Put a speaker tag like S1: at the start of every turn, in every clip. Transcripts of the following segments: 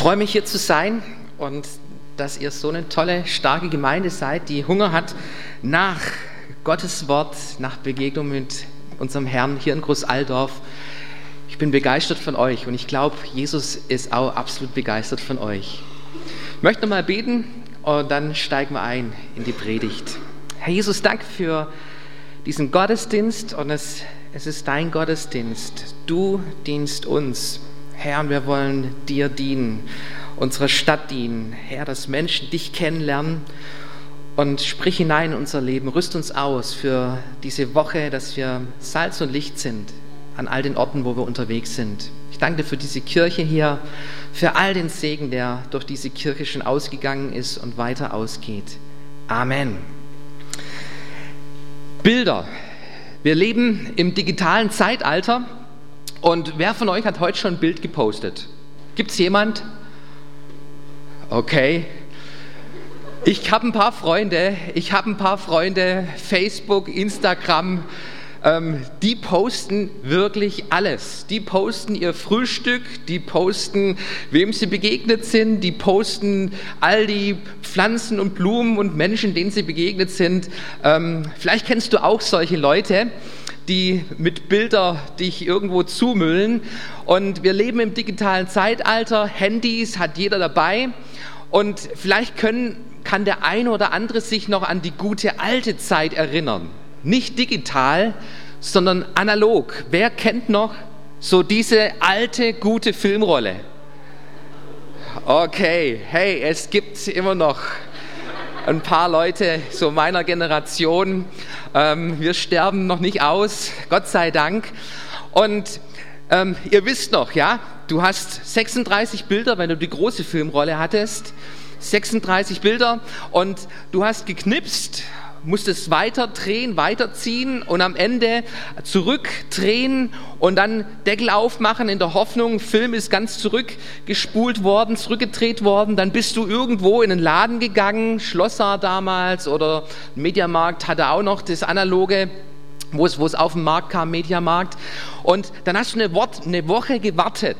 S1: freue mich hier zu sein und dass ihr so eine tolle, starke Gemeinde seid, die Hunger hat nach Gottes Wort, nach Begegnung mit unserem Herrn hier in Großaldorf. Ich bin begeistert von euch und ich glaube, Jesus ist auch absolut begeistert von euch. Ich möchte nochmal beten und dann steigen wir ein in die Predigt. Herr Jesus, danke für diesen Gottesdienst und es, es ist dein Gottesdienst. Du dienst uns. Herr, wir wollen dir dienen, unserer Stadt dienen. Herr, dass Menschen dich kennenlernen und sprich hinein in unser Leben. Rüst uns aus für diese Woche, dass wir Salz und Licht sind an all den Orten, wo wir unterwegs sind. Ich danke dir für diese Kirche hier, für all den Segen, der durch diese Kirche schon ausgegangen ist und weiter ausgeht. Amen. Bilder. Wir leben im digitalen Zeitalter und wer von euch hat heute schon ein Bild gepostet? Gibt es jemand? Okay. Ich habe ein paar Freunde, ich habe ein paar Freunde, Facebook, Instagram, ähm, die posten wirklich alles. Die posten ihr Frühstück, die posten, wem sie begegnet sind, die posten all die Pflanzen und Blumen und Menschen, denen sie begegnet sind. Ähm, vielleicht kennst du auch solche Leute die mit Bilder dich irgendwo zumüllen. Und wir leben im digitalen Zeitalter, Handys hat jeder dabei. Und vielleicht können, kann der eine oder andere sich noch an die gute alte Zeit erinnern. Nicht digital, sondern analog. Wer kennt noch so diese alte, gute Filmrolle? Okay, hey, es gibt immer noch ein paar Leute so meiner Generation. Ähm, wir sterben noch nicht aus, Gott sei Dank. Und ähm, ihr wisst noch, ja, du hast 36 Bilder, wenn du die große Filmrolle hattest. 36 Bilder und du hast geknipst musstest weiter drehen, weiterziehen und am Ende zurückdrehen und dann Deckel aufmachen in der Hoffnung, Film ist ganz zurückgespult worden, zurückgedreht worden. Dann bist du irgendwo in einen Laden gegangen, Schlosser damals oder Mediamarkt hatte auch noch das analoge wo es, wo es auf den Markt kam, Mediamarkt. Und dann hast du eine, Wort, eine Woche gewartet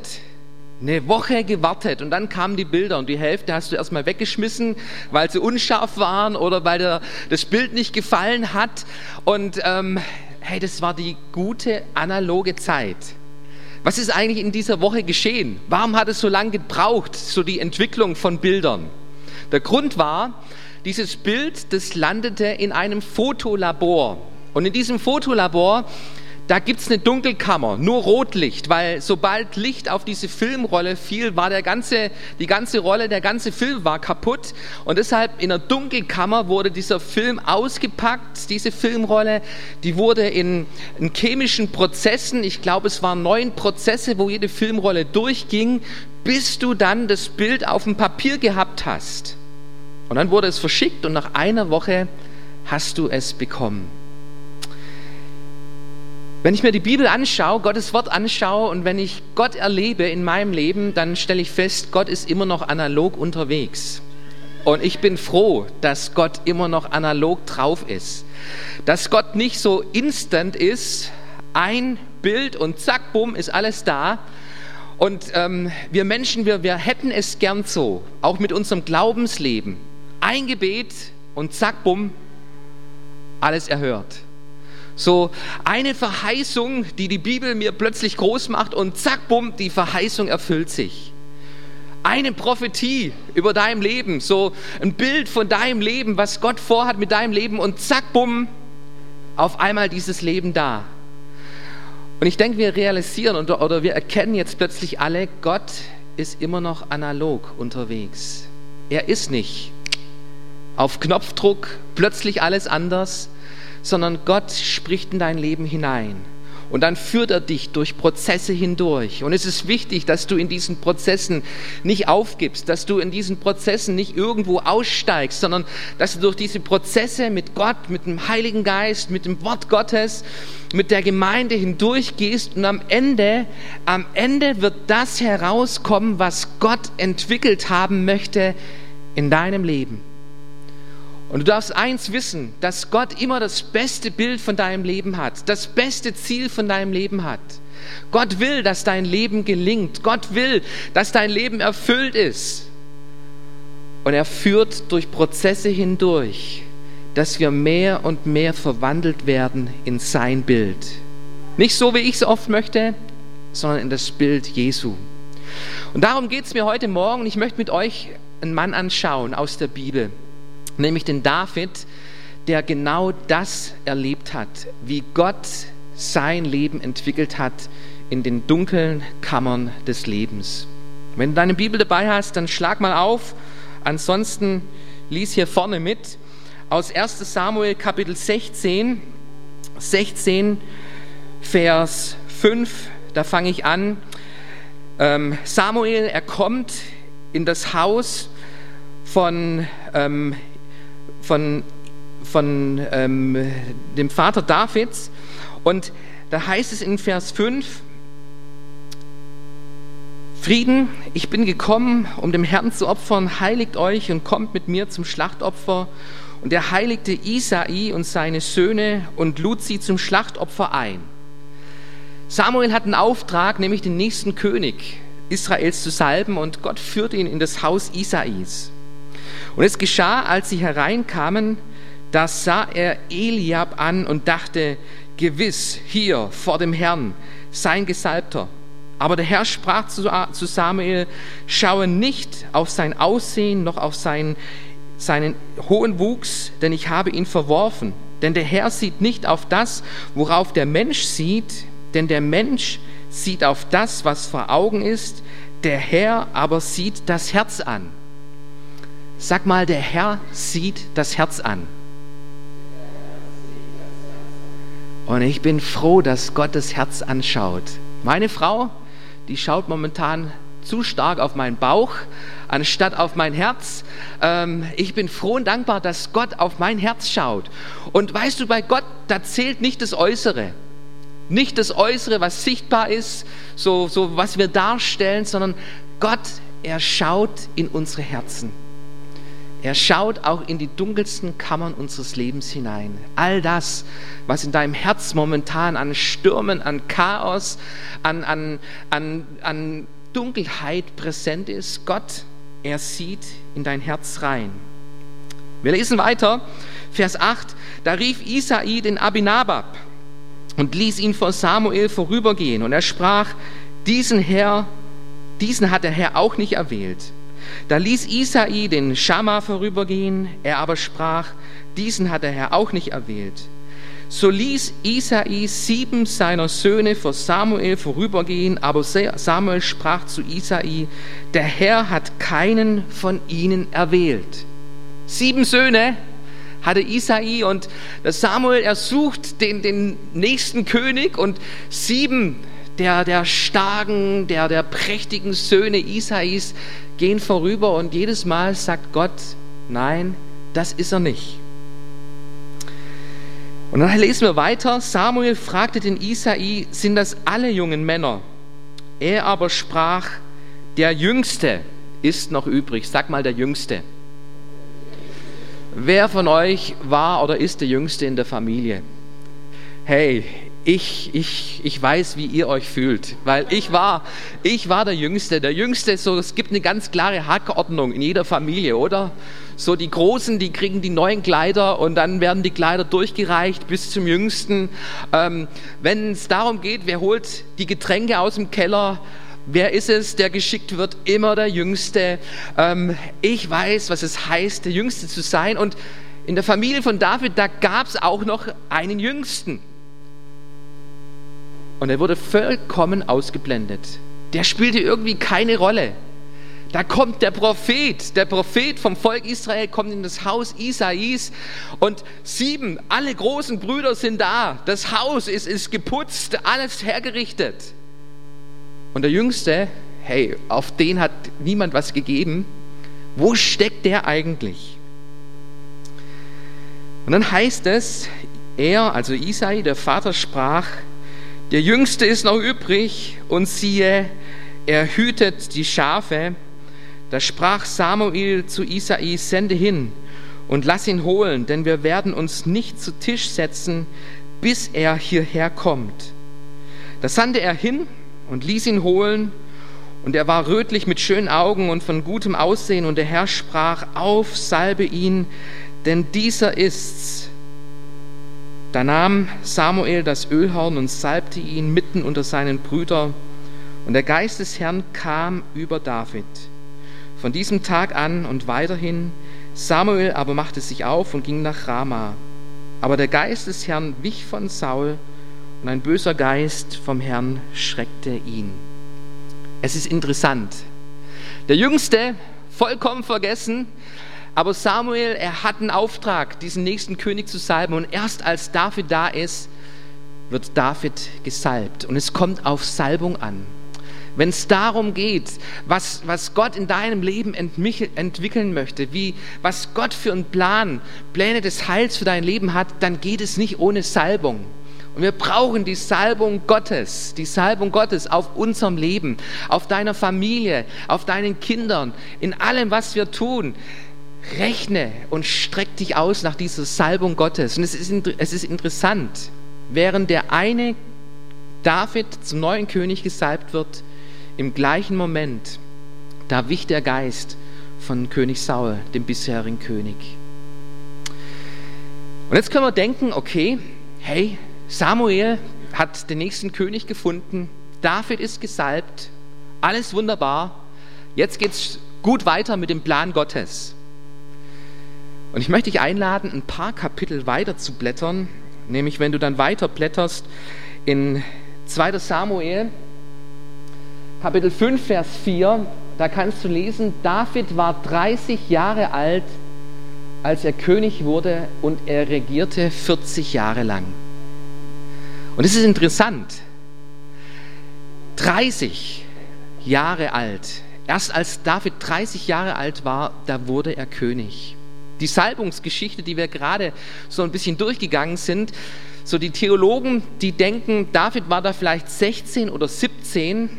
S1: eine Woche gewartet und dann kamen die Bilder und die Hälfte hast du erstmal weggeschmissen, weil sie unscharf waren oder weil dir das Bild nicht gefallen hat. Und ähm, hey, das war die gute analoge Zeit. Was ist eigentlich in dieser Woche geschehen? Warum hat es so lange gebraucht, so die Entwicklung von Bildern? Der Grund war, dieses Bild, das landete in einem Fotolabor. Und in diesem Fotolabor da gibt es eine Dunkelkammer, nur Rotlicht, weil sobald Licht auf diese Filmrolle fiel, war der ganze, die ganze Rolle, der ganze Film war kaputt. Und deshalb in der Dunkelkammer wurde dieser Film ausgepackt, diese Filmrolle, die wurde in, in chemischen Prozessen, ich glaube es waren neun Prozesse, wo jede Filmrolle durchging, bis du dann das Bild auf dem Papier gehabt hast. Und dann wurde es verschickt und nach einer Woche hast du es bekommen. Wenn ich mir die Bibel anschaue, Gottes Wort anschaue und wenn ich Gott erlebe in meinem Leben, dann stelle ich fest, Gott ist immer noch analog unterwegs. Und ich bin froh, dass Gott immer noch analog drauf ist. Dass Gott nicht so instant ist, ein Bild und zack, bumm, ist alles da. Und ähm, wir Menschen, wir, wir hätten es gern so, auch mit unserem Glaubensleben. Ein Gebet und zack, bumm, alles erhört. So eine Verheißung, die die Bibel mir plötzlich groß macht und zack, bumm, die Verheißung erfüllt sich. Eine Prophetie über dein Leben, so ein Bild von deinem Leben, was Gott vorhat mit deinem Leben und zack, bumm, auf einmal dieses Leben da. Und ich denke, wir realisieren oder, oder wir erkennen jetzt plötzlich alle, Gott ist immer noch analog unterwegs. Er ist nicht auf Knopfdruck plötzlich alles anders, sondern Gott spricht in dein Leben hinein. Und dann führt er dich durch Prozesse hindurch. Und es ist wichtig, dass du in diesen Prozessen nicht aufgibst, dass du in diesen Prozessen nicht irgendwo aussteigst, sondern dass du durch diese Prozesse mit Gott, mit dem Heiligen Geist, mit dem Wort Gottes, mit der Gemeinde hindurchgehst und am Ende, am Ende wird das herauskommen, was Gott entwickelt haben möchte in deinem Leben. Und du darfst eins wissen, dass Gott immer das beste Bild von deinem Leben hat, das beste Ziel von deinem Leben hat. Gott will, dass dein Leben gelingt. Gott will, dass dein Leben erfüllt ist. Und er führt durch Prozesse hindurch, dass wir mehr und mehr verwandelt werden in sein Bild. Nicht so, wie ich es oft möchte, sondern in das Bild Jesu. Und darum geht es mir heute Morgen. Ich möchte mit euch einen Mann anschauen aus der Bibel, nämlich den David, der genau das erlebt hat, wie Gott sein Leben entwickelt hat in den dunklen Kammern des Lebens. Wenn du deine Bibel dabei hast, dann schlag mal auf. Ansonsten lies hier vorne mit aus 1 Samuel Kapitel 16, 16 Vers 5, da fange ich an. Ähm, Samuel, er kommt in das Haus von, ähm, von, von ähm, dem Vater Davids und da heißt es in Vers 5, Frieden, ich bin gekommen, um dem Herrn zu opfern, heiligt euch und kommt mit mir zum Schlachtopfer. Und er heiligte Isai und seine Söhne und lud sie zum Schlachtopfer ein. Samuel hat einen Auftrag, nämlich den nächsten König Israels zu salben und Gott führte ihn in das Haus Isais. Und es geschah, als sie hereinkamen, da sah er Eliab an und dachte, gewiss hier vor dem Herrn sein Gesalbter. Aber der Herr sprach zu Samuel, schaue nicht auf sein Aussehen noch auf seinen, seinen hohen Wuchs, denn ich habe ihn verworfen. Denn der Herr sieht nicht auf das, worauf der Mensch sieht, denn der Mensch sieht auf das, was vor Augen ist, der Herr aber sieht das Herz an. Sag mal, der Herr sieht das Herz an. Und ich bin froh, dass Gott das Herz anschaut. Meine Frau, die schaut momentan zu stark auf meinen Bauch, anstatt auf mein Herz. Ähm, ich bin froh und dankbar, dass Gott auf mein Herz schaut. Und weißt du, bei Gott, da zählt nicht das Äußere. Nicht das Äußere, was sichtbar ist, so, so was wir darstellen, sondern Gott, er schaut in unsere Herzen. Er schaut auch in die dunkelsten Kammern unseres Lebens hinein. All das, was in deinem Herz momentan an Stürmen, an Chaos, an, an, an, an Dunkelheit präsent ist, Gott, er sieht in dein Herz rein. Wir lesen weiter, Vers 8, da rief Isai den Abinabab und ließ ihn vor Samuel vorübergehen und er sprach, diesen Herr, diesen hat der Herr auch nicht erwählt da ließ Isai den Schamma vorübergehen, er aber sprach, diesen hat der Herr auch nicht erwählt. So ließ Isai sieben seiner Söhne vor Samuel vorübergehen, aber Samuel sprach zu Isai, der Herr hat keinen von ihnen erwählt. Sieben Söhne hatte Isai und Samuel ersucht den, den nächsten König und sieben der, der starken, der, der prächtigen Söhne Isais gehen vorüber und jedes Mal sagt Gott, nein, das ist er nicht. Und dann lesen wir weiter, Samuel fragte den Isai, sind das alle jungen Männer? Er aber sprach, der Jüngste ist noch übrig. Sag mal, der Jüngste. Wer von euch war oder ist der Jüngste in der Familie? Hey, ich, ich, ich weiß, wie ihr euch fühlt, weil ich war, ich war der Jüngste. Der Jüngste, so, es gibt eine ganz klare Hackordnung in jeder Familie, oder? So die Großen, die kriegen die neuen Kleider und dann werden die Kleider durchgereicht bis zum Jüngsten. Ähm, Wenn es darum geht, wer holt die Getränke aus dem Keller, Wer ist es, der geschickt wird? Immer der Jüngste. Ähm, ich weiß, was es heißt, der Jüngste zu sein. Und in der Familie von David, da gab es auch noch einen Jüngsten. Und er wurde vollkommen ausgeblendet. Der spielte irgendwie keine Rolle. Da kommt der Prophet, der Prophet vom Volk Israel kommt in das Haus Isais und sieben, alle großen Brüder sind da. Das Haus ist, ist geputzt, alles hergerichtet. Und der Jüngste, hey, auf den hat niemand was gegeben. Wo steckt der eigentlich? Und dann heißt es, er, also Isai, der Vater, sprach, der Jüngste ist noch übrig und siehe, er hütet die Schafe. Da sprach Samuel zu Isai, sende hin und lass ihn holen, denn wir werden uns nicht zu Tisch setzen, bis er hierher kommt. Da sandte er hin und ließ ihn holen, und er war rötlich mit schönen Augen und von gutem Aussehen, und der Herr sprach, auf, salbe ihn, denn dieser ist's. Da nahm Samuel das Ölhorn und salbte ihn mitten unter seinen Brüdern, und der Geist des Herrn kam über David. Von diesem Tag an und weiterhin, Samuel aber machte sich auf und ging nach Rama. Aber der Geist des Herrn wich von Saul, und ein böser Geist vom Herrn schreckte ihn. Es ist interessant. Der Jüngste, vollkommen vergessen, aber Samuel, er hat einen Auftrag, diesen nächsten König zu salben. Und erst als David da ist, wird David gesalbt. Und es kommt auf Salbung an. Wenn es darum geht, was, was Gott in deinem Leben entwickeln möchte, wie, was Gott für einen Plan, Pläne des Heils für dein Leben hat, dann geht es nicht ohne Salbung. Und wir brauchen die Salbung Gottes, die Salbung Gottes auf unserem Leben, auf deiner Familie, auf deinen Kindern, in allem, was wir tun. Rechne und streck dich aus nach dieser Salbung Gottes. Und es ist, es ist interessant, während der eine David zum neuen König gesalbt wird, im gleichen Moment, da wich der Geist von König Saul, dem bisherigen König. Und jetzt können wir denken, okay, hey, Samuel hat den nächsten König gefunden, David ist gesalbt, alles wunderbar, jetzt geht es gut weiter mit dem Plan Gottes. Und ich möchte dich einladen, ein paar Kapitel weiter zu blättern, nämlich wenn du dann weiter blätterst in 2 Samuel, Kapitel 5, Vers 4, da kannst du lesen, David war 30 Jahre alt, als er König wurde und er regierte 40 Jahre lang. Und es ist interessant, 30 Jahre alt, erst als David 30 Jahre alt war, da wurde er König die Salbungsgeschichte, die wir gerade so ein bisschen durchgegangen sind, so die Theologen, die denken, David war da vielleicht 16 oder 17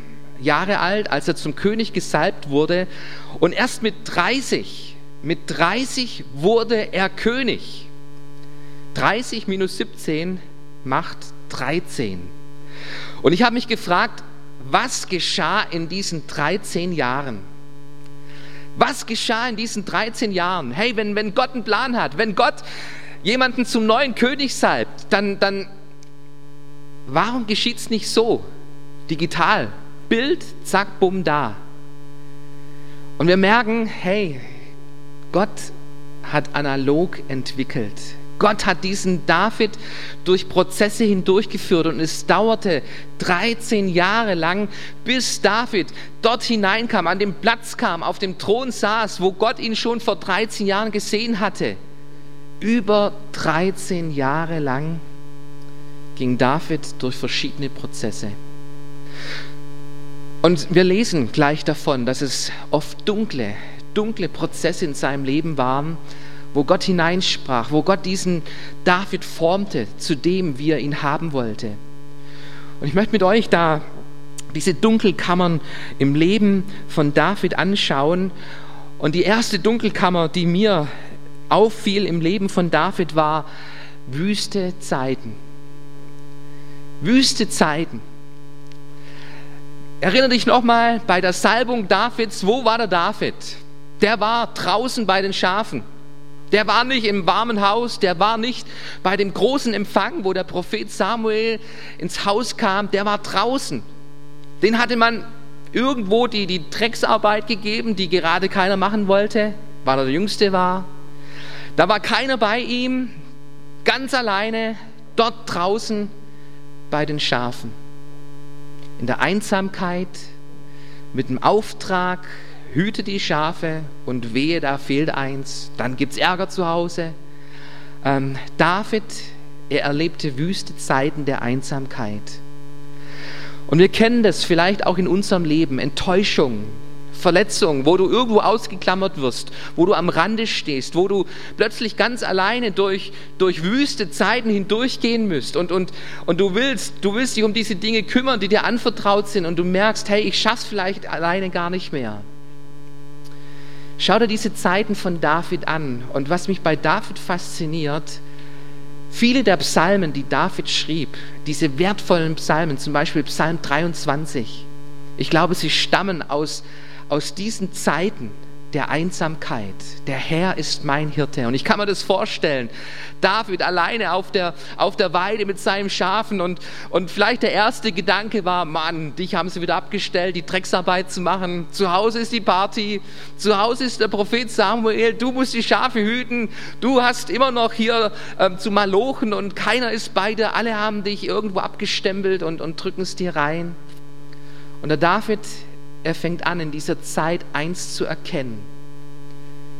S1: Jahre alt, als er zum König gesalbt wurde. Und erst mit 30, mit 30 wurde er König. 30 minus 17 macht 13. Und ich habe mich gefragt, was geschah in diesen 13 Jahren? Was geschah in diesen 13 Jahren? Hey, wenn, wenn Gott einen Plan hat, wenn Gott jemanden zum neuen König salbt, dann, dann warum geschieht es nicht so? Digital, Bild, zack, bumm, da. Und wir merken, hey, Gott hat analog entwickelt. Gott hat diesen David durch Prozesse hindurchgeführt und es dauerte 13 Jahre lang, bis David dort hineinkam, an den Platz kam, auf dem Thron saß, wo Gott ihn schon vor 13 Jahren gesehen hatte. Über 13 Jahre lang ging David durch verschiedene Prozesse. Und wir lesen gleich davon, dass es oft dunkle, dunkle Prozesse in seinem Leben waren, wo Gott hineinsprach, wo Gott diesen David formte zu dem, wie er ihn haben wollte. Und ich möchte mit euch da diese Dunkelkammern im Leben von David anschauen. Und die erste Dunkelkammer, die mir auffiel im Leben von David, war wüste Zeiten. Wüste Zeiten. Erinnere dich nochmal bei der Salbung Davids, wo war der David? Der war draußen bei den Schafen. Der war nicht im warmen Haus, der war nicht bei dem großen Empfang, wo der Prophet Samuel ins Haus kam, der war draußen. Den hatte man irgendwo die, die Drecksarbeit gegeben, die gerade keiner machen wollte, weil er der Jüngste war. Da war keiner bei ihm, ganz alleine, dort draußen bei den Schafen. In der Einsamkeit, mit dem Auftrag, hüte die Schafe und wehe, da fehlt eins, dann gibt es Ärger zu Hause. Ähm, David, er erlebte wüste Zeiten der Einsamkeit. Und wir kennen das vielleicht auch in unserem Leben, Enttäuschung, Verletzung, wo du irgendwo ausgeklammert wirst, wo du am Rande stehst, wo du plötzlich ganz alleine durch, durch wüste Zeiten hindurchgehen müsst und, und, und du willst, du willst dich um diese Dinge kümmern, die dir anvertraut sind und du merkst, hey, ich schaff's vielleicht alleine gar nicht mehr. Schau dir diese Zeiten von David an. Und was mich bei David fasziniert, Viele der Psalmen, die David schrieb, diese wertvollen Psalmen, zum Beispiel Psalm 23, ich glaube, sie stammen aus, aus diesen Zeiten, der Einsamkeit. Der Herr ist mein Hirte. Und ich kann mir das vorstellen. David alleine auf der, auf der Weide mit seinen Schafen und, und vielleicht der erste Gedanke war, Mann, dich haben sie wieder abgestellt, die Drecksarbeit zu machen. Zu Hause ist die Party, zu Hause ist der Prophet Samuel, du musst die Schafe hüten, du hast immer noch hier ähm, zu malochen und keiner ist bei dir, alle haben dich irgendwo abgestempelt und, und drücken es dir rein. Und der David er fängt an, in dieser Zeit eins zu erkennen.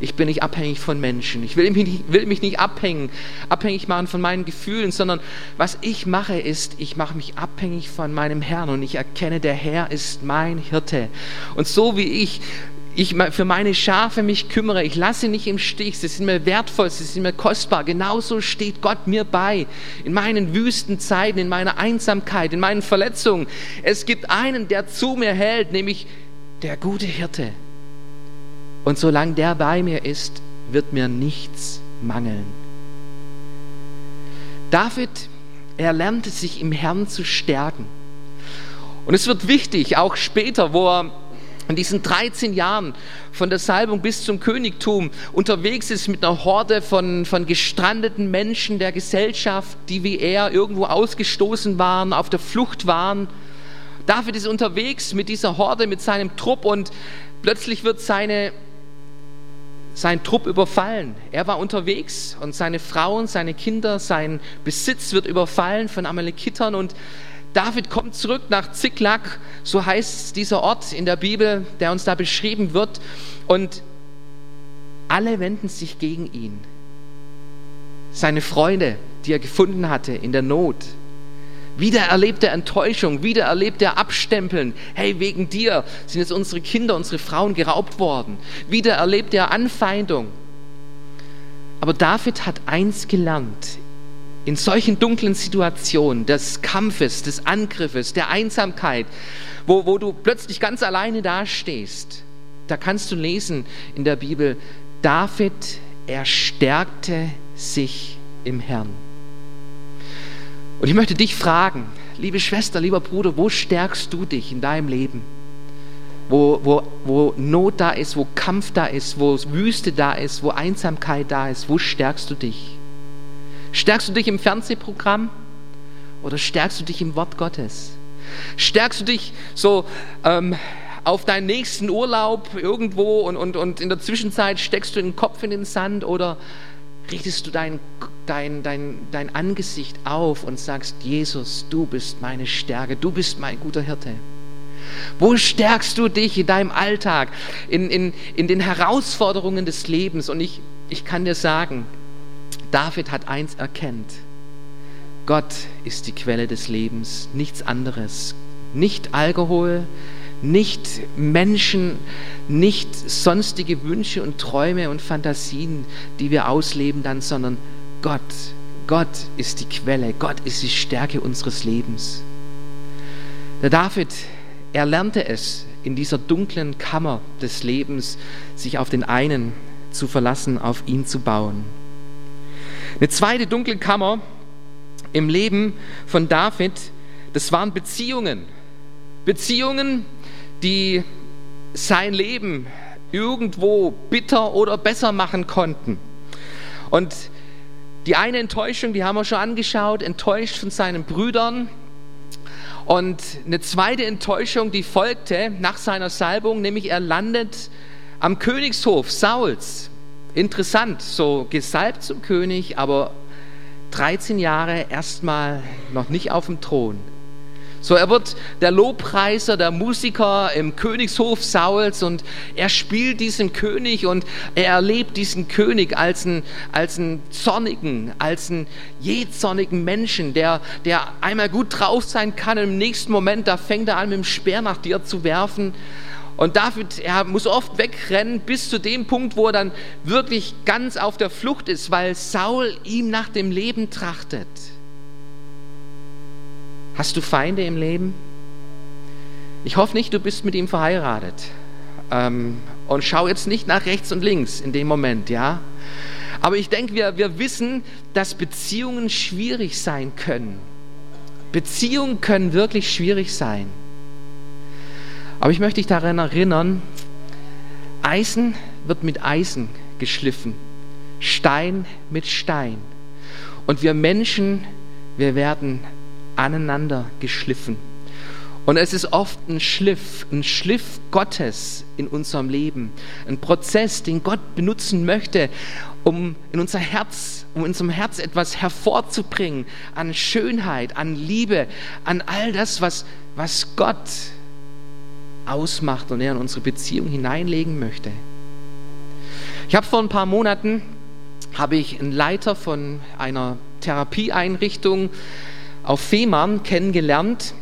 S1: Ich bin nicht abhängig von Menschen. Ich will mich nicht, will mich nicht abhängen, abhängig machen von meinen Gefühlen, sondern was ich mache ist, ich mache mich abhängig von meinem Herrn und ich erkenne, der Herr ist mein Hirte. Und so wie ich ich für meine Schafe mich kümmere, ich lasse nicht im Stich, sie sind mir wertvoll, sie sind mir kostbar. Genauso steht Gott mir bei in meinen wüsten Zeiten, in meiner Einsamkeit, in meinen Verletzungen. Es gibt einen, der zu mir hält, nämlich der gute Hirte. Und solange der bei mir ist, wird mir nichts mangeln. David, er lernte sich im Herrn zu stärken. Und es wird wichtig, auch später, wo er in diesen 13 Jahren von der Salbung bis zum Königtum unterwegs ist mit einer Horde von, von gestrandeten Menschen der Gesellschaft, die wie er irgendwo ausgestoßen waren, auf der Flucht waren. David ist unterwegs mit dieser Horde, mit seinem Trupp und plötzlich wird seine, sein Trupp überfallen. Er war unterwegs und seine Frauen, seine Kinder, sein Besitz wird überfallen von Amalekitern und David kommt zurück nach Ziklag, so heißt dieser Ort in der Bibel, der uns da beschrieben wird. Und alle wenden sich gegen ihn. Seine Freunde, die er gefunden hatte in der Not. Wieder erlebt er Enttäuschung, wieder erlebt er Abstempeln. Hey, wegen dir sind jetzt unsere Kinder, unsere Frauen geraubt worden. Wieder erlebt er Anfeindung. Aber David hat eins gelernt in solchen dunklen Situationen des Kampfes, des Angriffes, der Einsamkeit, wo, wo du plötzlich ganz alleine dastehst, da kannst du lesen in der Bibel, David, er stärkte sich im Herrn. Und ich möchte dich fragen, liebe Schwester, lieber Bruder, wo stärkst du dich in deinem Leben? Wo, wo, wo Not da ist, wo Kampf da ist, wo Wüste da ist, wo Einsamkeit da ist, wo stärkst du dich? Stärkst du dich im Fernsehprogramm oder stärkst du dich im Wort Gottes? Stärkst du dich so ähm, auf deinen nächsten Urlaub irgendwo und, und, und in der Zwischenzeit steckst du den Kopf in den Sand oder richtest du dein, dein, dein, dein Angesicht auf und sagst, Jesus, du bist meine Stärke, du bist mein guter Hirte. Wo stärkst du dich in deinem Alltag, in, in, in den Herausforderungen des Lebens? Und ich, ich kann dir sagen, David hat eins erkennt. Gott ist die Quelle des Lebens, nichts anderes. Nicht Alkohol, nicht Menschen, nicht sonstige Wünsche und Träume und Fantasien, die wir ausleben dann, sondern Gott. Gott ist die Quelle, Gott ist die Stärke unseres Lebens. Der David, er lernte es in dieser dunklen Kammer des Lebens, sich auf den einen zu verlassen, auf ihn zu bauen. Eine zweite dunkle Kammer im Leben von David, das waren Beziehungen. Beziehungen, die sein Leben irgendwo bitter oder besser machen konnten. Und die eine Enttäuschung, die haben wir schon angeschaut, enttäuscht von seinen Brüdern. Und eine zweite Enttäuschung, die folgte nach seiner Salbung, nämlich er landet am Königshof Sauls. Interessant, so gesalbt zum König, aber 13 Jahre erstmal noch nicht auf dem Thron. So, er wird der Lobpreiser, der Musiker im Königshof Sauls und er spielt diesen König und er erlebt diesen König als einen, als einen zornigen, als einen jähzornigen Menschen, der, der einmal gut drauf sein kann und im nächsten Moment, da fängt er an mit dem Speer nach dir zu werfen und David, er muss oft wegrennen bis zu dem Punkt, wo er dann wirklich ganz auf der Flucht ist, weil Saul ihm nach dem Leben trachtet. Hast du Feinde im Leben? Ich hoffe nicht, du bist mit ihm verheiratet. Ähm, und schau jetzt nicht nach rechts und links in dem Moment, ja? Aber ich denke, wir, wir wissen, dass Beziehungen schwierig sein können. Beziehungen können wirklich schwierig sein. Aber ich möchte dich daran erinnern, Eisen wird mit Eisen geschliffen, Stein mit Stein. Und wir Menschen, wir werden aneinander geschliffen. Und es ist oft ein Schliff, ein Schliff Gottes in unserem Leben, ein Prozess, den Gott benutzen möchte, um in unser Herz, um in unserem Herz etwas hervorzubringen an Schönheit, an Liebe, an all das, was, was Gott ausmacht und er in unsere Beziehung hineinlegen möchte. Ich habe vor ein paar Monaten habe ich einen Leiter von einer Therapieeinrichtung auf Fehmarn kennengelernt.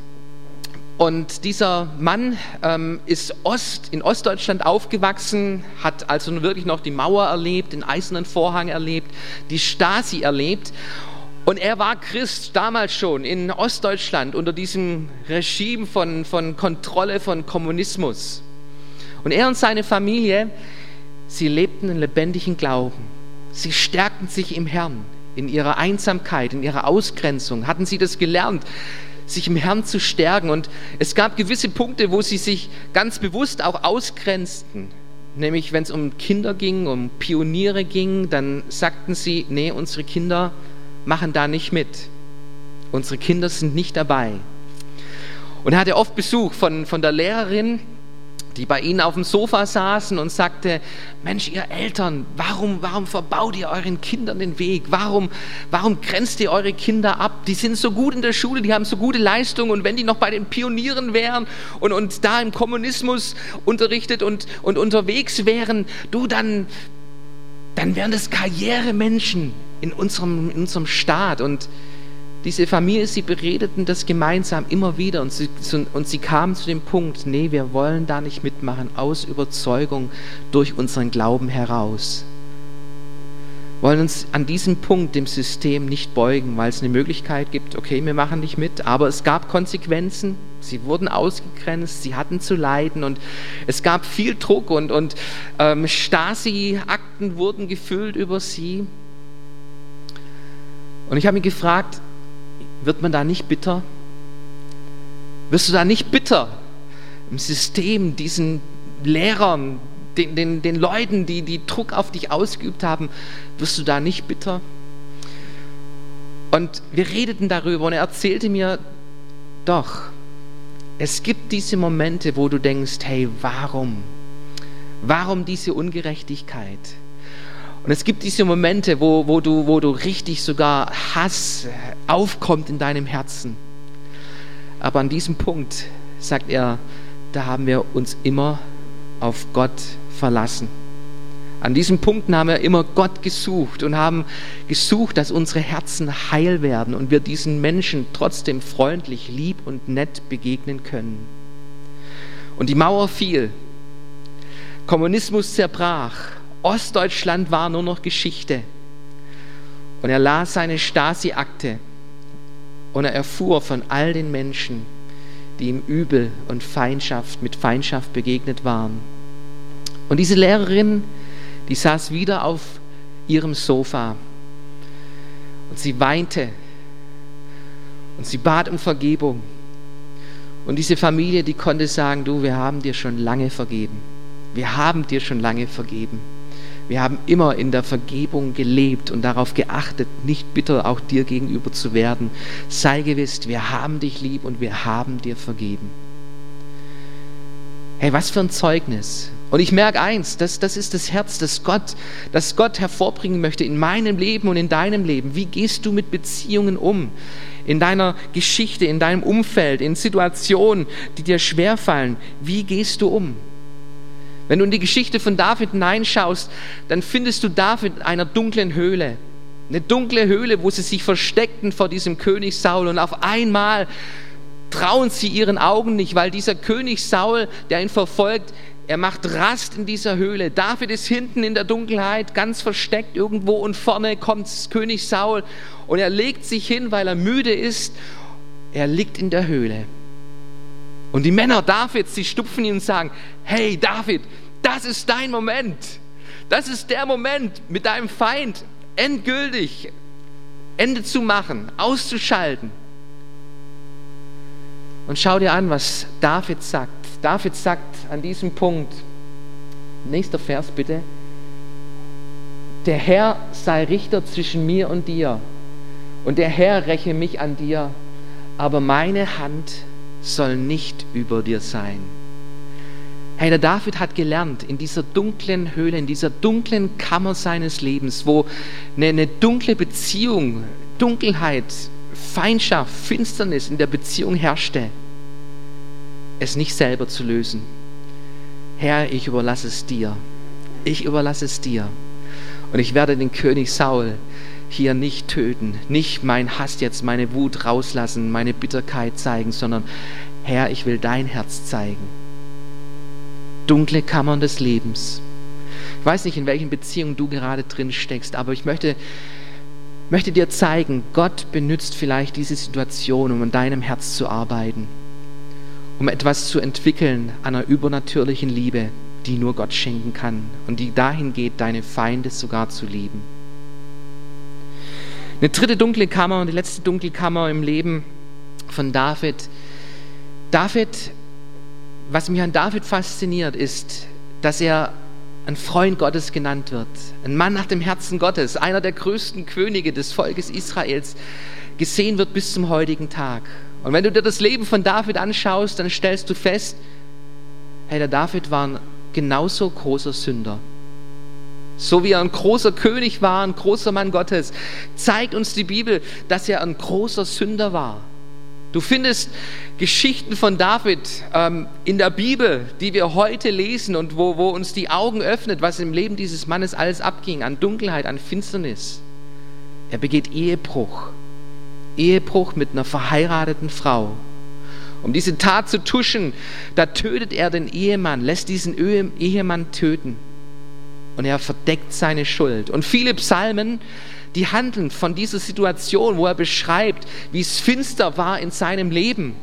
S1: Und dieser Mann ähm, ist Ost, in Ostdeutschland aufgewachsen, hat also wirklich noch die Mauer erlebt, den eisernen Vorhang erlebt, die Stasi erlebt. Und er war Christ damals schon in Ostdeutschland unter diesem Regime von, von Kontrolle von Kommunismus. Und er und seine Familie, sie lebten einen lebendigen Glauben. Sie stärkten sich im Herrn in ihrer Einsamkeit, in ihrer Ausgrenzung, hatten sie das gelernt, sich im Herrn zu stärken. Und es gab gewisse Punkte, wo sie sich ganz bewusst auch ausgrenzten. Nämlich, wenn es um Kinder ging, um Pioniere ging, dann sagten sie, nee, unsere Kinder machen da nicht mit. Unsere Kinder sind nicht dabei. Und er hatte oft Besuch von, von der Lehrerin, die bei ihnen auf dem Sofa saßen und sagte, Mensch, ihr Eltern, warum, warum verbaut ihr euren Kindern den Weg? Warum, warum grenzt ihr eure Kinder ab? Die sind so gut in der Schule, die haben so gute Leistungen und wenn die noch bei den Pionieren wären und, und da im Kommunismus unterrichtet und, und unterwegs wären, du, dann, dann wären das Karrieremenschen in unserem, in unserem Staat und diese Familie, sie beredeten das gemeinsam immer wieder und sie, und sie kamen zu dem Punkt, nee, wir wollen da nicht mitmachen, aus Überzeugung durch unseren Glauben heraus. Wollen uns an diesem Punkt dem System nicht beugen, weil es eine Möglichkeit gibt, okay, wir machen nicht mit, aber es gab Konsequenzen, sie wurden ausgegrenzt, sie hatten zu leiden und es gab viel Druck und, und ähm, Stasi-Akten wurden gefüllt über sie. Und ich habe mich gefragt, wird man da nicht bitter? Wirst du da nicht bitter im System, diesen Lehrern, den, den, den Leuten, die, die Druck auf dich ausgeübt haben, wirst du da nicht bitter? Und wir redeten darüber und er erzählte mir, doch, es gibt diese Momente, wo du denkst, hey, warum? Warum diese Ungerechtigkeit? Und es gibt diese Momente, wo, wo, du, wo du richtig sogar Hass aufkommt in deinem Herzen. Aber an diesem Punkt, sagt er, da haben wir uns immer auf Gott verlassen. An diesem Punkt haben wir immer Gott gesucht und haben gesucht, dass unsere Herzen heil werden und wir diesen Menschen trotzdem freundlich, lieb und nett begegnen können. Und die Mauer fiel, Kommunismus zerbrach Ostdeutschland war nur noch Geschichte. Und er las seine Stasi-Akte und er erfuhr von all den Menschen, die ihm Übel und Feindschaft mit Feindschaft begegnet waren. Und diese Lehrerin, die saß wieder auf ihrem Sofa und sie weinte und sie bat um Vergebung. Und diese Familie, die konnte sagen, du, wir haben dir schon lange vergeben. Wir haben dir schon lange vergeben. Wir haben immer in der Vergebung gelebt und darauf geachtet, nicht bitter auch dir gegenüber zu werden. Sei gewiss, wir haben dich lieb und wir haben dir vergeben. Hey, was für ein Zeugnis. Und ich merke eins, das, das ist das Herz, das Gott, das Gott hervorbringen möchte in meinem Leben und in deinem Leben. Wie gehst du mit Beziehungen um? In deiner Geschichte, in deinem Umfeld, in Situationen, die dir schwerfallen. Wie gehst du um? Wenn du in die Geschichte von David hineinschaust, dann findest du David in einer dunklen Höhle. Eine dunkle Höhle, wo sie sich versteckten vor diesem König Saul. Und auf einmal trauen sie ihren Augen nicht, weil dieser König Saul, der ihn verfolgt, er macht Rast in dieser Höhle. David ist hinten in der Dunkelheit, ganz versteckt irgendwo und vorne kommt König Saul und er legt sich hin, weil er müde ist. Er liegt in der Höhle. Und die Männer Davids, sie stupfen ihn und sagen, hey David, das ist dein Moment. Das ist der Moment, mit deinem Feind endgültig Ende zu machen, auszuschalten. Und schau dir an, was David sagt. David sagt an diesem Punkt, nächster Vers bitte, der Herr sei Richter zwischen mir und dir und der Herr räche mich an dir, aber meine Hand soll nicht über dir sein. Hey, der David hat gelernt, in dieser dunklen Höhle, in dieser dunklen Kammer seines Lebens, wo eine, eine dunkle Beziehung, Dunkelheit, Feindschaft, Finsternis in der Beziehung herrschte, es nicht selber zu lösen. Herr, ich überlasse es dir. Ich überlasse es dir. Und ich werde den König Saul hier nicht töten, nicht mein Hass jetzt, meine Wut rauslassen, meine Bitterkeit zeigen, sondern Herr, ich will dein Herz zeigen. Dunkle Kammern des Lebens. Ich weiß nicht, in welchen Beziehungen du gerade drin steckst, aber ich möchte, möchte dir zeigen, Gott benutzt vielleicht diese Situation, um an deinem Herz zu arbeiten, um etwas zu entwickeln einer übernatürlichen Liebe, die nur Gott schenken kann und die dahin geht, deine Feinde sogar zu lieben. Eine dritte dunkle Kammer und die letzte dunkle Kammer im Leben von David. David, was mich an David fasziniert, ist, dass er ein Freund Gottes genannt wird, ein Mann nach dem Herzen Gottes, einer der größten Könige des Volkes Israels, gesehen wird bis zum heutigen Tag. Und wenn du dir das Leben von David anschaust, dann stellst du fest, hey, der David war ein genauso großer Sünder. So wie er ein großer König war, ein großer Mann Gottes, zeigt uns die Bibel, dass er ein großer Sünder war. Du findest Geschichten von David ähm, in der Bibel, die wir heute lesen und wo, wo uns die Augen öffnet, was im Leben dieses Mannes alles abging, an Dunkelheit, an Finsternis. Er begeht Ehebruch. Ehebruch mit einer verheirateten Frau. Um diese Tat zu tuschen, da tötet er den Ehemann, lässt diesen Ehemann töten und er verdeckt seine Schuld. Und viele Psalmen, die handeln von dieser Situation, wo er beschreibt, wie es finster war in seinem Leben.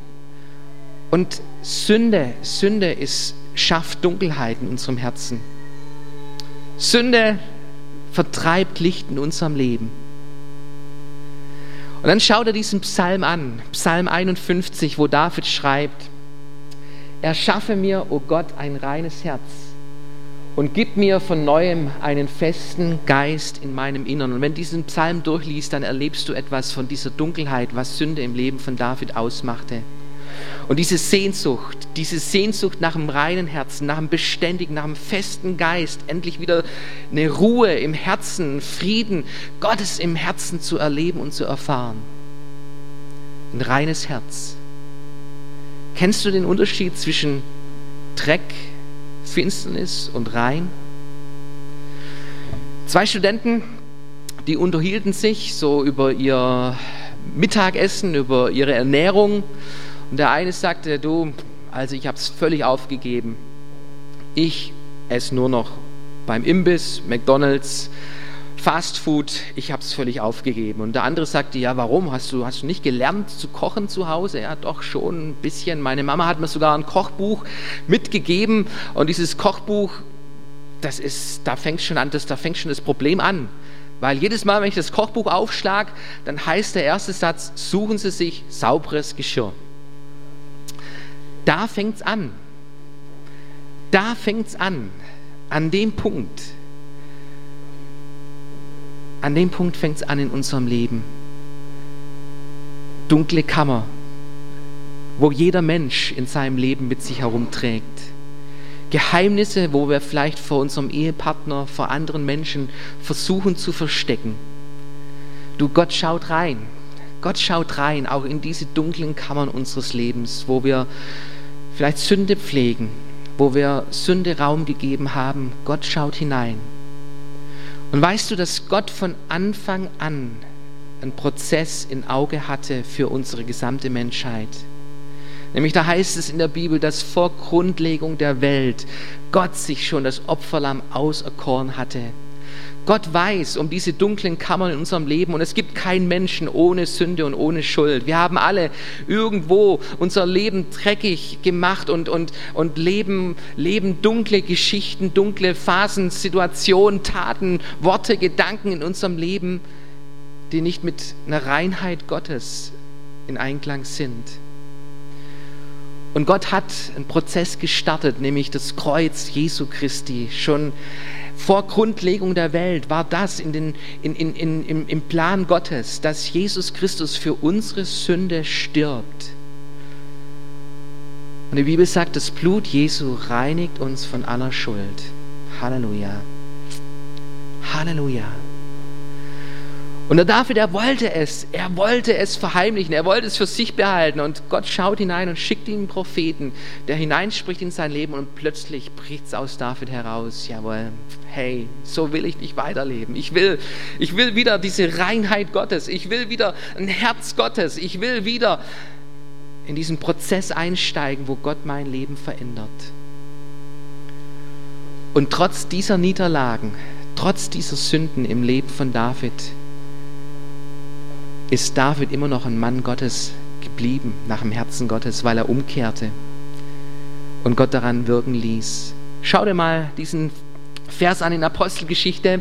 S1: Und Sünde, Sünde ist, schafft Dunkelheit in unserem Herzen. Sünde vertreibt Licht in unserem Leben. Und dann schaut er diesen Psalm an, Psalm 51, wo David schreibt, Erschaffe mir, o oh Gott, ein reines Herz und gib mir von neuem einen festen Geist in meinem Innern. Und wenn du diesen Psalm durchliest, dann erlebst du etwas von dieser Dunkelheit, was Sünde im Leben von David ausmachte. Und diese Sehnsucht, diese Sehnsucht nach einem reinen Herzen, nach einem beständigen, nach einem festen Geist, endlich wieder eine Ruhe im Herzen, Frieden Gottes im Herzen zu erleben und zu erfahren. Ein reines Herz. Kennst du den Unterschied zwischen Dreck, Finsternis und rein. Zwei Studenten, die unterhielten sich so über ihr Mittagessen, über ihre Ernährung. Und der eine sagte, du, also ich habe es völlig aufgegeben. Ich esse nur noch beim Imbiss, McDonald's, Fast Food, ich habe es völlig aufgegeben. Und der andere sagte, ja, warum? Hast du, hast du nicht gelernt zu kochen zu Hause? Ja, doch schon ein bisschen. Meine Mama hat mir sogar ein Kochbuch mitgegeben und dieses Kochbuch, das ist, da fängt schon an, das, da fängt schon das Problem an. Weil jedes Mal, wenn ich das Kochbuch aufschlage, dann heißt der erste Satz, suchen Sie sich sauberes Geschirr. Da fängt es an. Da fängt es an. An dem Punkt an dem Punkt fängt es an in unserem Leben. Dunkle Kammer, wo jeder Mensch in seinem Leben mit sich herumträgt. Geheimnisse, wo wir vielleicht vor unserem Ehepartner, vor anderen Menschen versuchen zu verstecken. Du, Gott schaut rein. Gott schaut rein, auch in diese dunklen Kammern unseres Lebens, wo wir vielleicht Sünde pflegen, wo wir Sünde Raum gegeben haben. Gott schaut hinein. Und weißt du, dass Gott von Anfang an einen Prozess im Auge hatte für unsere gesamte Menschheit? Nämlich da heißt es in der Bibel, dass vor Grundlegung der Welt Gott sich schon das Opferlamm auserkoren hatte, Gott weiß um diese dunklen Kammern in unserem Leben und es gibt keinen Menschen ohne Sünde und ohne Schuld. Wir haben alle irgendwo unser Leben dreckig gemacht und, und, und leben, leben dunkle Geschichten, dunkle Phasen, Situationen, Taten, Worte, Gedanken in unserem Leben, die nicht mit einer Reinheit Gottes in Einklang sind. Und Gott hat einen Prozess gestartet, nämlich das Kreuz Jesu Christi, schon vor Grundlegung der Welt war das in den, in, in, in, im, im Plan Gottes, dass Jesus Christus für unsere Sünde stirbt. Und die Bibel sagt, das Blut Jesu reinigt uns von aller Schuld. Halleluja. Halleluja. Und der David, er wollte es, er wollte es verheimlichen, er wollte es für sich behalten. Und Gott schaut hinein und schickt ihm einen Propheten, der hineinspricht in sein Leben und plötzlich bricht es aus David heraus. Jawohl, hey, so will ich nicht weiterleben. Ich will, ich will wieder diese Reinheit Gottes, ich will wieder ein Herz Gottes, ich will wieder in diesen Prozess einsteigen, wo Gott mein Leben verändert. Und trotz dieser Niederlagen, trotz dieser Sünden im Leben von David, ist David immer noch ein Mann Gottes geblieben, nach dem Herzen Gottes, weil er umkehrte und Gott daran wirken ließ. Schau dir mal diesen Vers an in Apostelgeschichte.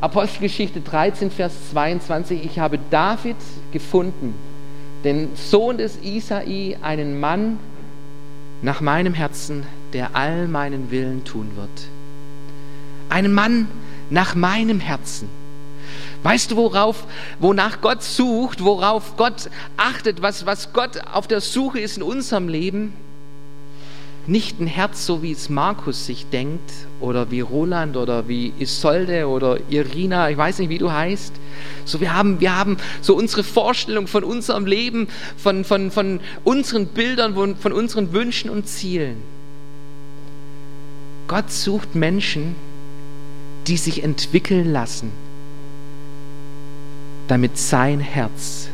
S1: Apostelgeschichte 13, Vers 22. Ich habe David gefunden, den Sohn des Isai, einen Mann nach meinem Herzen, der all meinen Willen tun wird. Einen Mann nach meinem Herzen. Weißt du, worauf, wonach Gott sucht, worauf Gott achtet, was, was Gott auf der Suche ist in unserem Leben? Nicht ein Herz, so wie es Markus sich denkt, oder wie Roland, oder wie Isolde, oder Irina, ich weiß nicht, wie du heißt. So, wir haben, wir haben so unsere Vorstellung von unserem Leben, von, von, von unseren Bildern, von unseren Wünschen und Zielen. Gott sucht Menschen, die sich entwickeln lassen damit sein Herz,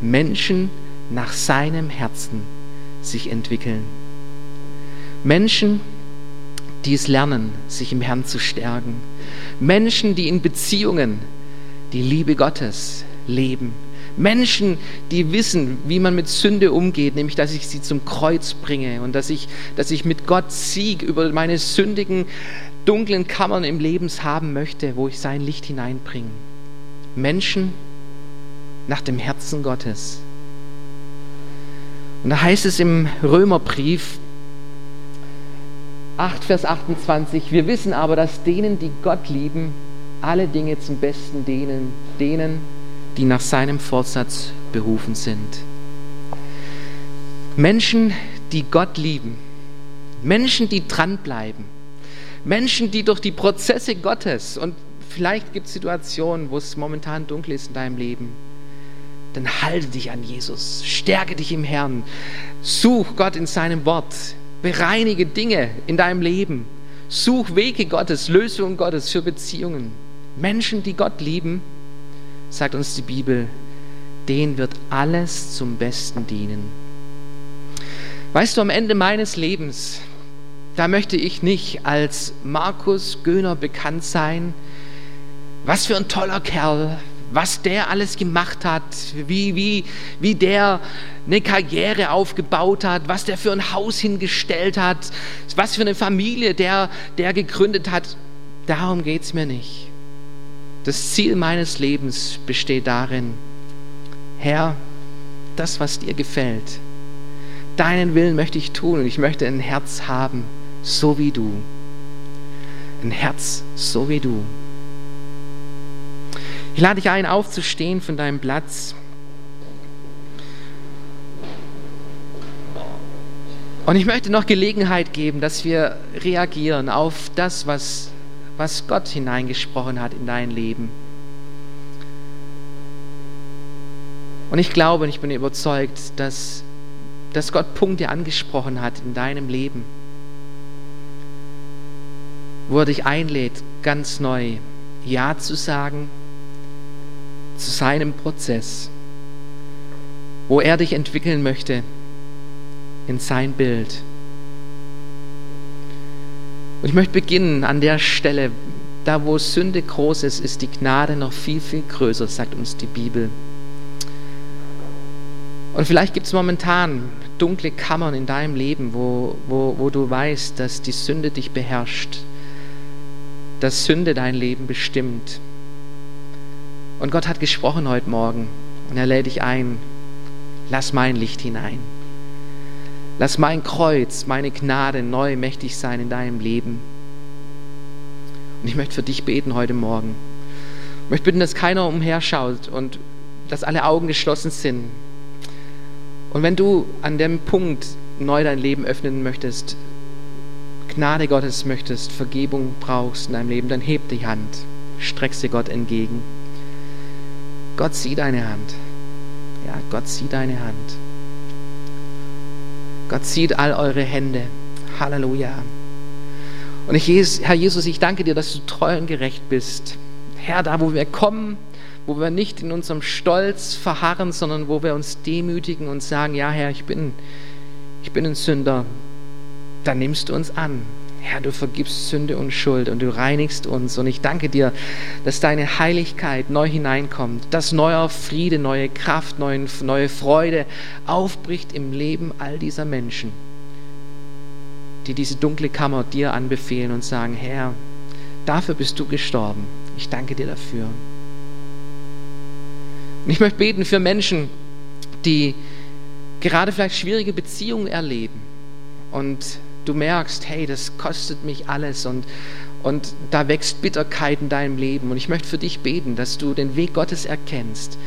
S1: Menschen nach seinem Herzen sich entwickeln. Menschen, die es lernen, sich im Herrn zu stärken. Menschen, die in Beziehungen die Liebe Gottes leben. Menschen, die wissen, wie man mit Sünde umgeht, nämlich dass ich sie zum Kreuz bringe und dass ich, dass ich mit Gott Sieg über meine sündigen, dunklen Kammern im Leben haben möchte, wo ich sein Licht hineinbringe. Menschen, die nach dem Herzen Gottes. Und da heißt es im Römerbrief 8, Vers 28, wir wissen aber, dass denen, die Gott lieben, alle Dinge zum Besten denen, denen, die nach seinem Vorsatz berufen sind. Menschen, die Gott lieben, Menschen, die dranbleiben, Menschen, die durch die Prozesse Gottes und vielleicht gibt es Situationen, wo es momentan dunkel ist in deinem Leben, dann halte dich an Jesus, stärke dich im Herrn, such Gott in seinem Wort, bereinige Dinge in deinem Leben, such Wege Gottes, Lösungen Gottes für Beziehungen. Menschen, die Gott lieben, sagt uns die Bibel, denen wird alles zum Besten dienen. Weißt du, am Ende meines Lebens, da möchte ich nicht als Markus Göhner bekannt sein. Was für ein toller Kerl, was der alles gemacht hat, wie, wie, wie der eine Karriere aufgebaut hat, was der für ein Haus hingestellt hat, was für eine Familie der, der gegründet hat. Darum geht es mir nicht. Das Ziel meines Lebens besteht darin, Herr, das, was dir gefällt, deinen Willen möchte ich tun und ich möchte ein Herz haben, so wie du. Ein Herz, so wie du. Ich lade dich ein, aufzustehen von deinem Platz. Und ich möchte noch Gelegenheit geben, dass wir reagieren auf das, was, was Gott hineingesprochen hat in dein Leben. Und ich glaube und ich bin überzeugt, dass, dass Gott Punkte angesprochen hat in deinem Leben, wo er dich einlädt, ganz neu Ja zu sagen zu seinem Prozess, wo er dich entwickeln möchte in sein Bild. Und ich möchte beginnen an der Stelle, da wo Sünde groß ist, ist die Gnade noch viel, viel größer, sagt uns die Bibel. Und vielleicht gibt es momentan dunkle Kammern in deinem Leben, wo, wo, wo du weißt, dass die Sünde dich beherrscht, dass Sünde dein Leben bestimmt. Und Gott hat gesprochen heute Morgen und er lädt dich ein, lass mein Licht hinein. Lass mein Kreuz, meine Gnade neu mächtig sein in deinem Leben. Und ich möchte für dich beten heute Morgen. Ich möchte bitten, dass keiner umherschaut und dass alle Augen geschlossen sind. Und wenn du an dem Punkt neu dein Leben öffnen möchtest, Gnade Gottes möchtest, Vergebung brauchst in deinem Leben, dann heb die Hand, streck sie Gott entgegen. Gott sieht deine Hand. Ja, Gott sieht deine Hand. Gott sieht all eure Hände. Halleluja. Und ich, Herr Jesus, ich danke dir, dass du treu und gerecht bist. Herr, da wo wir kommen, wo wir nicht in unserem Stolz verharren, sondern wo wir uns demütigen und sagen, ja Herr, ich bin, ich bin ein Sünder, dann nimmst du uns an. Herr, du vergibst Sünde und Schuld und du reinigst uns. Und ich danke dir, dass deine Heiligkeit neu hineinkommt, dass neuer Friede, neue Kraft, neue, Freude aufbricht im Leben all dieser Menschen die diese dunkle Kammer dir anbefehlen und sagen, Herr, dafür bist du gestorben. Ich danke dir dafür. Und ich möchte beten für Menschen, die gerade vielleicht schwierige Beziehungen erleben und du merkst, hey, das kostet mich alles und, und da wächst Bitterkeit in deinem Leben. Und ich möchte für dich beten, dass du den Weg Gottes erkennst.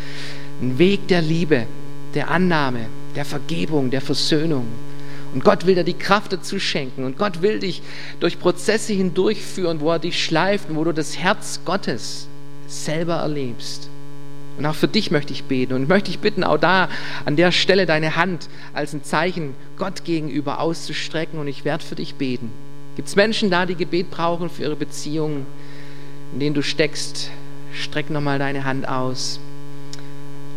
S1: Ein Weg der Liebe, der Annahme, der Vergebung, der Versöhnung. Und Gott will dir die Kraft dazu schenken. Und Gott will dich durch Prozesse hindurchführen, wo er dich schleift und wo du das Herz Gottes selber erlebst. Und auch für dich möchte ich beten und möchte ich bitten, auch da an der Stelle deine Hand als ein Zeichen Gott gegenüber auszustrecken und ich werde für dich beten. Gibt es Menschen da, die Gebet brauchen für ihre Beziehungen, in denen du steckst? Streck nochmal deine Hand aus.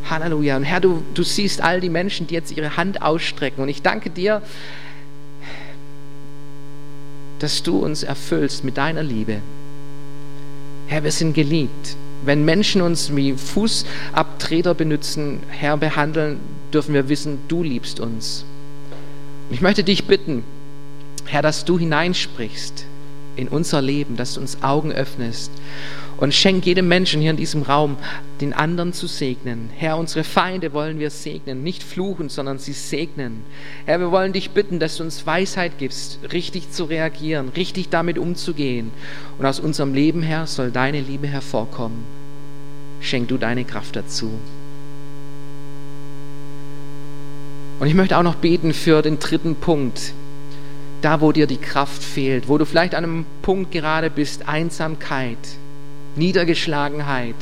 S1: Halleluja. Und Herr, du, du siehst all die Menschen, die jetzt ihre Hand ausstrecken. Und ich danke dir, dass du uns erfüllst mit deiner Liebe. Herr, wir sind geliebt. Wenn Menschen uns wie Fußabtreter benutzen, Herr, behandeln, dürfen wir wissen, du liebst uns. Ich möchte dich bitten, Herr, dass du hineinsprichst in unser Leben, dass du uns Augen öffnest und schenk jedem Menschen hier in diesem Raum, den anderen zu segnen. Herr, unsere Feinde wollen wir segnen, nicht fluchen, sondern sie segnen. Herr, wir wollen dich bitten, dass du uns Weisheit gibst, richtig zu reagieren, richtig damit umzugehen. Und aus unserem Leben, Herr, soll deine Liebe hervorkommen. Schenk du deine Kraft dazu. Und ich möchte auch noch beten für den dritten Punkt. Da, wo dir die Kraft fehlt, wo du vielleicht an einem Punkt gerade bist, Einsamkeit Niedergeschlagenheit,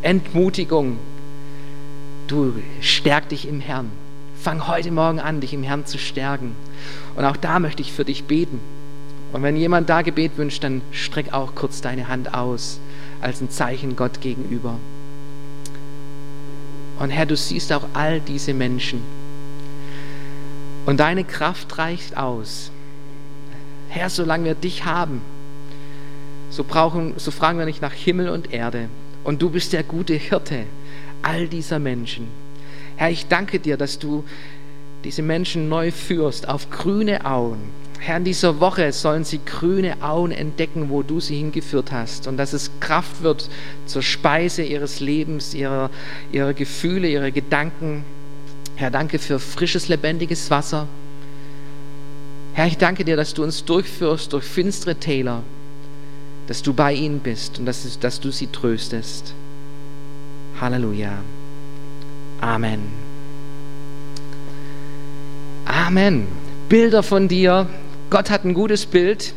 S1: Entmutigung. Du stärk dich im Herrn. Fang heute Morgen an, dich im Herrn zu stärken. Und auch da möchte ich für dich beten. Und wenn jemand da Gebet wünscht, dann streck auch kurz deine Hand aus als ein Zeichen Gott gegenüber. Und Herr, du siehst auch all diese Menschen. Und deine Kraft reicht aus. Herr, solange wir dich haben, so, brauchen, so fragen wir nicht nach Himmel und Erde. Und du bist der gute Hirte all dieser Menschen. Herr, ich danke dir, dass du diese Menschen neu führst auf grüne Auen. Herr, in dieser Woche sollen sie grüne Auen entdecken, wo du sie hingeführt hast. Und dass es Kraft wird zur Speise ihres Lebens, ihrer, ihrer Gefühle, ihrer Gedanken. Herr, danke für frisches, lebendiges Wasser. Herr, ich danke dir, dass du uns durchführst durch finstere Täler dass du bei ihnen bist und dass, dass du sie tröstest. Halleluja. Amen. Amen. Bilder von dir. Gott hat ein gutes Bild.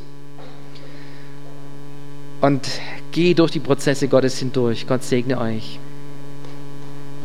S1: Und geh durch die Prozesse Gottes hindurch. Gott segne euch.